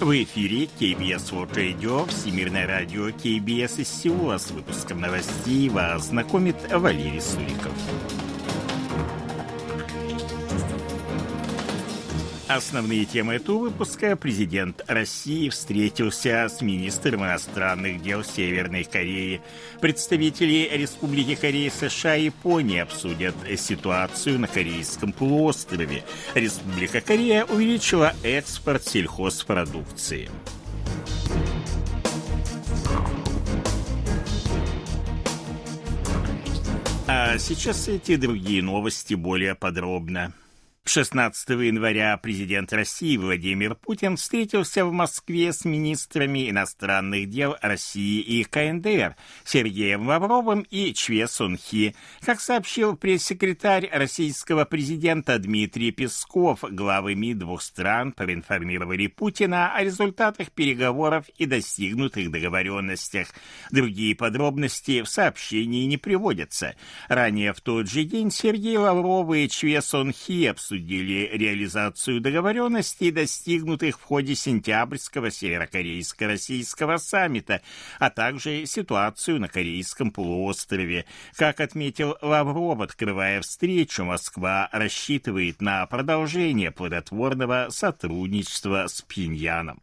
В эфире KBS World Radio, Всемирное радио KBS из Сеула. С выпуском новостей вас знакомит Валерий Суриков. Основные темы этого выпуска. Президент России встретился с министром иностранных дел Северной Кореи. Представители Республики Кореи, США и Японии обсудят ситуацию на Корейском полуострове. Республика Корея увеличила экспорт сельхозпродукции. А сейчас эти другие новости более подробно. 16 января президент России Владимир Путин встретился в Москве с министрами иностранных дел России и КНДР Сергеем Лавровым и Чве Сунхи. Как сообщил пресс-секретарь российского президента Дмитрий Песков, главы МИД двух стран проинформировали Путина о результатах переговоров и достигнутых договоренностях. Другие подробности в сообщении не приводятся. Ранее в тот же день Сергей Лавров и Чве Сунхи обсудили обсудили реализацию договоренностей, достигнутых в ходе сентябрьского северокорейско-российского саммита, а также ситуацию на Корейском полуострове. Как отметил Лавров, открывая встречу, Москва рассчитывает на продолжение плодотворного сотрудничества с Пиньяном.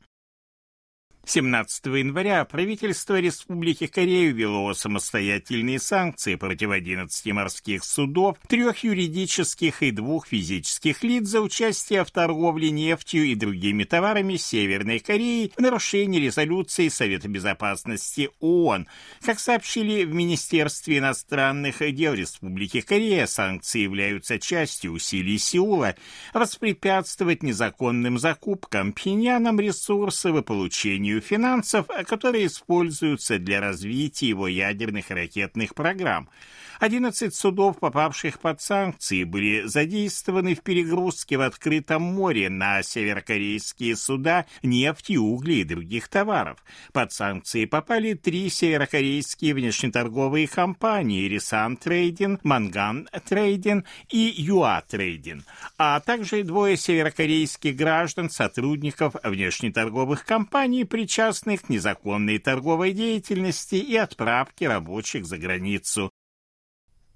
17 января правительство Республики Корея ввело самостоятельные санкции против 11 морских судов, трех юридических и двух физических лиц за участие в торговле нефтью и другими товарами Северной Кореи в нарушении резолюции Совета Безопасности ООН. Как сообщили в Министерстве иностранных дел Республики Корея, санкции являются частью усилий Сеула воспрепятствовать незаконным закупкам Пхеньяном ресурсов и получению энергию финансов, которые используются для развития его ядерных ракетных программ. 11 судов, попавших под санкции, были задействованы в перегрузке в открытом море на северокорейские суда нефти, угля и других товаров. Под санкции попали три северокорейские внешнеторговые компании «Рисан Трейдин», «Манган Трейдин» и «Юа Трейдин», а также двое северокорейских граждан, сотрудников внешнеторговых компаний, при причастных к незаконной торговой деятельности и отправке рабочих за границу.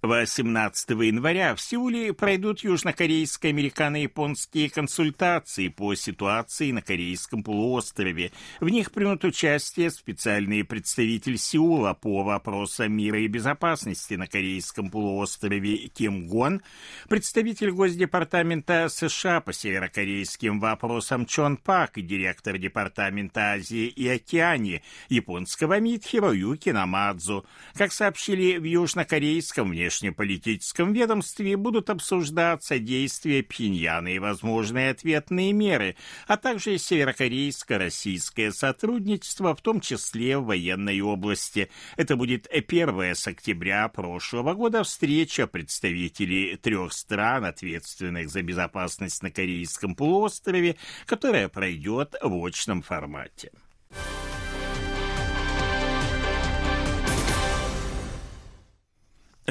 18 января в Сеуле пройдут южнокорейско-американо-японские консультации по ситуации на Корейском полуострове. В них примут участие специальный представитель Сеула по вопросам мира и безопасности на Корейском полуострове Ким Гон, представитель Госдепартамента США по северокорейским вопросам Чон Пак и директор Департамента Азии и Океании японского МИД Хироюки Намадзу. Как сообщили в южнокорейском внешнем внешнеполитическом ведомстве будут обсуждаться действия Пхеньяна и возможные ответные меры, а также северокорейско-российское сотрудничество, в том числе в военной области. Это будет первая с октября прошлого года встреча представителей трех стран, ответственных за безопасность на Корейском полуострове, которая пройдет в очном формате.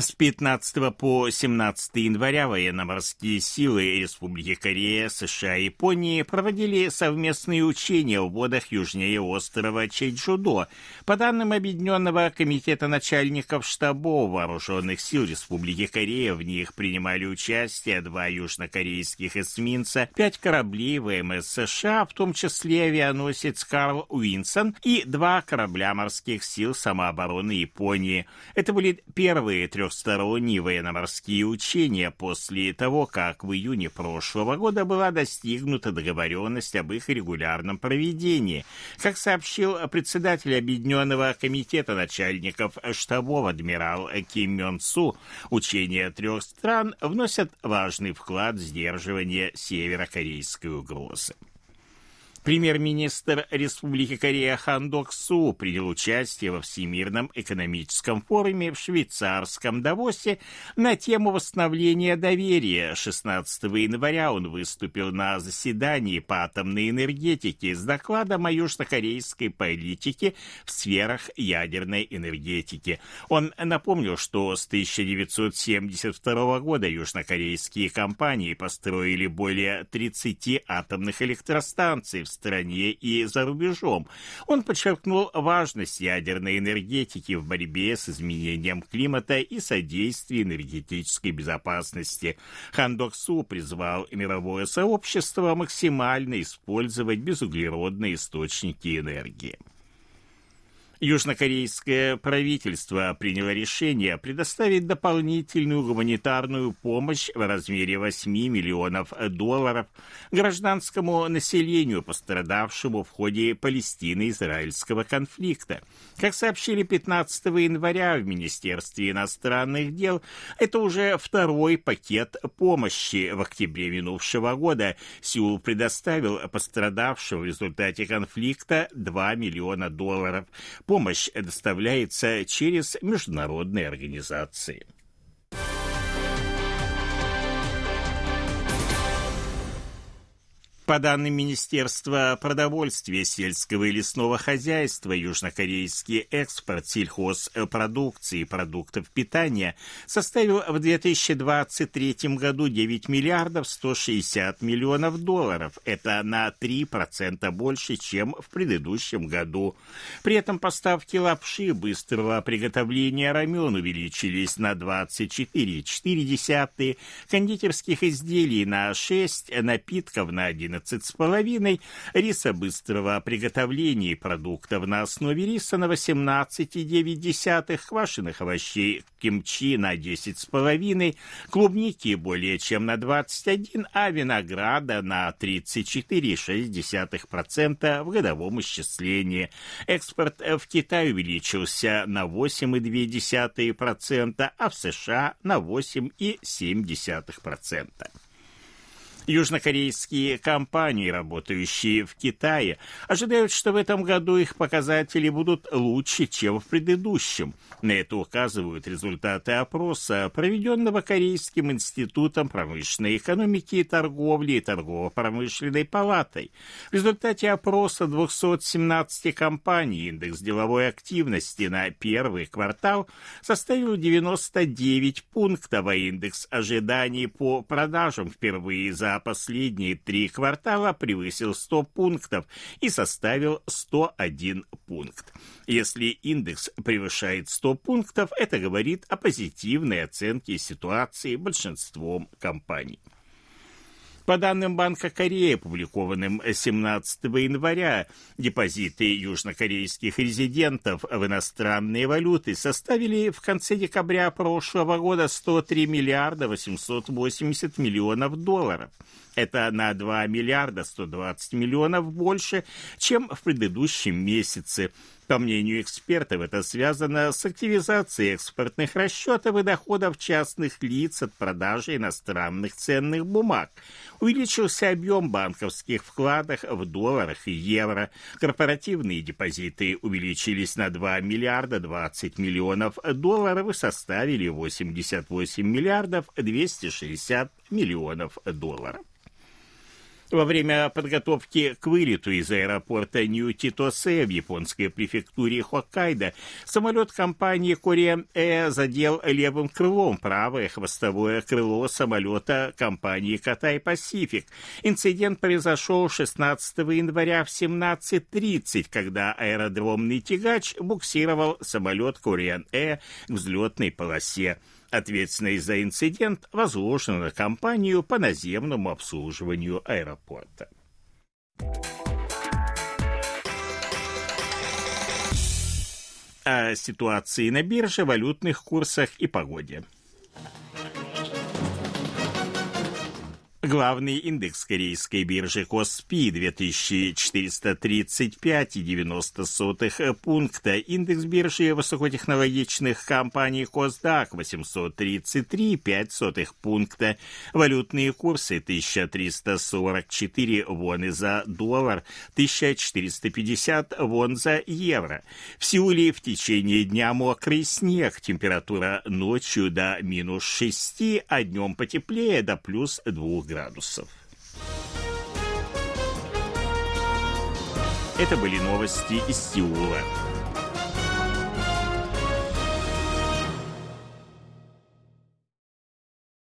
С 15 по 17 января военно-морские силы Республики Корея, США и Японии проводили совместные учения в водах южнее острова Чейджудо. По данным Объединенного комитета начальников штабов вооруженных сил Республики Корея, в них принимали участие два южнокорейских эсминца, пять кораблей ВМС США, в том числе авианосец Карл Уинсон и два корабля морских сил самообороны Японии. Это были первые трех трехсторонние военно-морские учения после того, как в июне прошлого года была достигнута договоренность об их регулярном проведении. Как сообщил председатель Объединенного комитета начальников штабов адмирал Ким Мён Су, учения трех стран вносят важный вклад в сдерживание северокорейской угрозы. Премьер-министр Республики Корея Хан Док Су принял участие во Всемирном экономическом форуме в швейцарском Давосе на тему восстановления доверия. 16 января он выступил на заседании по атомной энергетике с докладом о южнокорейской политике в сферах ядерной энергетики. Он напомнил, что с 1972 года южнокорейские компании построили более 30 атомных электростанций в стране и за рубежом. Он подчеркнул важность ядерной энергетики в борьбе с изменением климата и содействии энергетической безопасности. Хан Доксу призвал мировое сообщество максимально использовать безуглеродные источники энергии. Южнокорейское правительство приняло решение предоставить дополнительную гуманитарную помощь в размере 8 миллионов долларов гражданскому населению, пострадавшему в ходе Палестино-израильского конфликта. Как сообщили 15 января в Министерстве иностранных дел, это уже второй пакет помощи. В октябре минувшего года Сеул предоставил пострадавшим в результате конфликта 2 миллиона долларов. Помощь доставляется через международные организации. По данным Министерства продовольствия, сельского и лесного хозяйства, южнокорейский экспорт сельхозпродукции и продуктов питания составил в 2023 году 9 миллиардов 160 миллионов долларов. Это на 3% больше, чем в предыдущем году. При этом поставки лапши быстрого приготовления рамен увеличились на 24,4, кондитерских изделий на 6, напитков на 11 11,5, риса быстрого приготовления продуктов на основе риса на 18,9, квашеных овощей кимчи на 10,5, клубники более чем на 21, а винограда на 34,6% в годовом исчислении. Экспорт в Китай увеличился на 8,2%, а в США на 8,7%. Южнокорейские компании, работающие в Китае, ожидают, что в этом году их показатели будут лучше, чем в предыдущем. На это указывают результаты опроса, проведенного Корейским институтом промышленной экономики и торговли и торгово-промышленной палатой. В результате опроса 217 компаний индекс деловой активности на первый квартал составил 99 пунктов, а индекс ожиданий по продажам впервые за последние три квартала превысил 100 пунктов и составил 101 пункт. Если индекс превышает 100 пунктов, это говорит о позитивной оценке ситуации большинством компаний. По данным Банка Кореи, опубликованным 17 января, депозиты южнокорейских резидентов в иностранные валюты составили в конце декабря прошлого года 103 миллиарда 880 миллионов долларов. Это на 2 миллиарда 120 миллионов больше, чем в предыдущем месяце. По мнению экспертов, это связано с активизацией экспортных расчетов и доходов частных лиц от продажи иностранных ценных бумаг. Увеличился объем банковских вкладов в долларах и евро. Корпоративные депозиты увеличились на 2 миллиарда 20 миллионов долларов и составили 88 миллиардов 260 миллионов долларов. Во время подготовки к вылету из аэропорта Нью-Титосе в японской префектуре Хоккайдо самолет компании Korean Air задел левым крылом правое хвостовое крыло самолета компании Катай Пасифик. Инцидент произошел 16 января в 17.30, когда аэродромный тягач буксировал самолет Korean Air к взлетной полосе. Ответственность за инцидент возложена на компанию по наземному обслуживанию аэропорта. О ситуации на бирже, валютных курсах и погоде. Главный индекс корейской биржи Коспи 2435,90 пункта. Индекс биржи высокотехнологичных компаний Косдак 833,5 пункта. Валютные курсы 1344 воны за доллар, 1450 вон за евро. В Сеуле в течение дня мокрый снег. Температура ночью до минус 6, а днем потеплее до плюс 2 градусов. Это были новости из Сеула.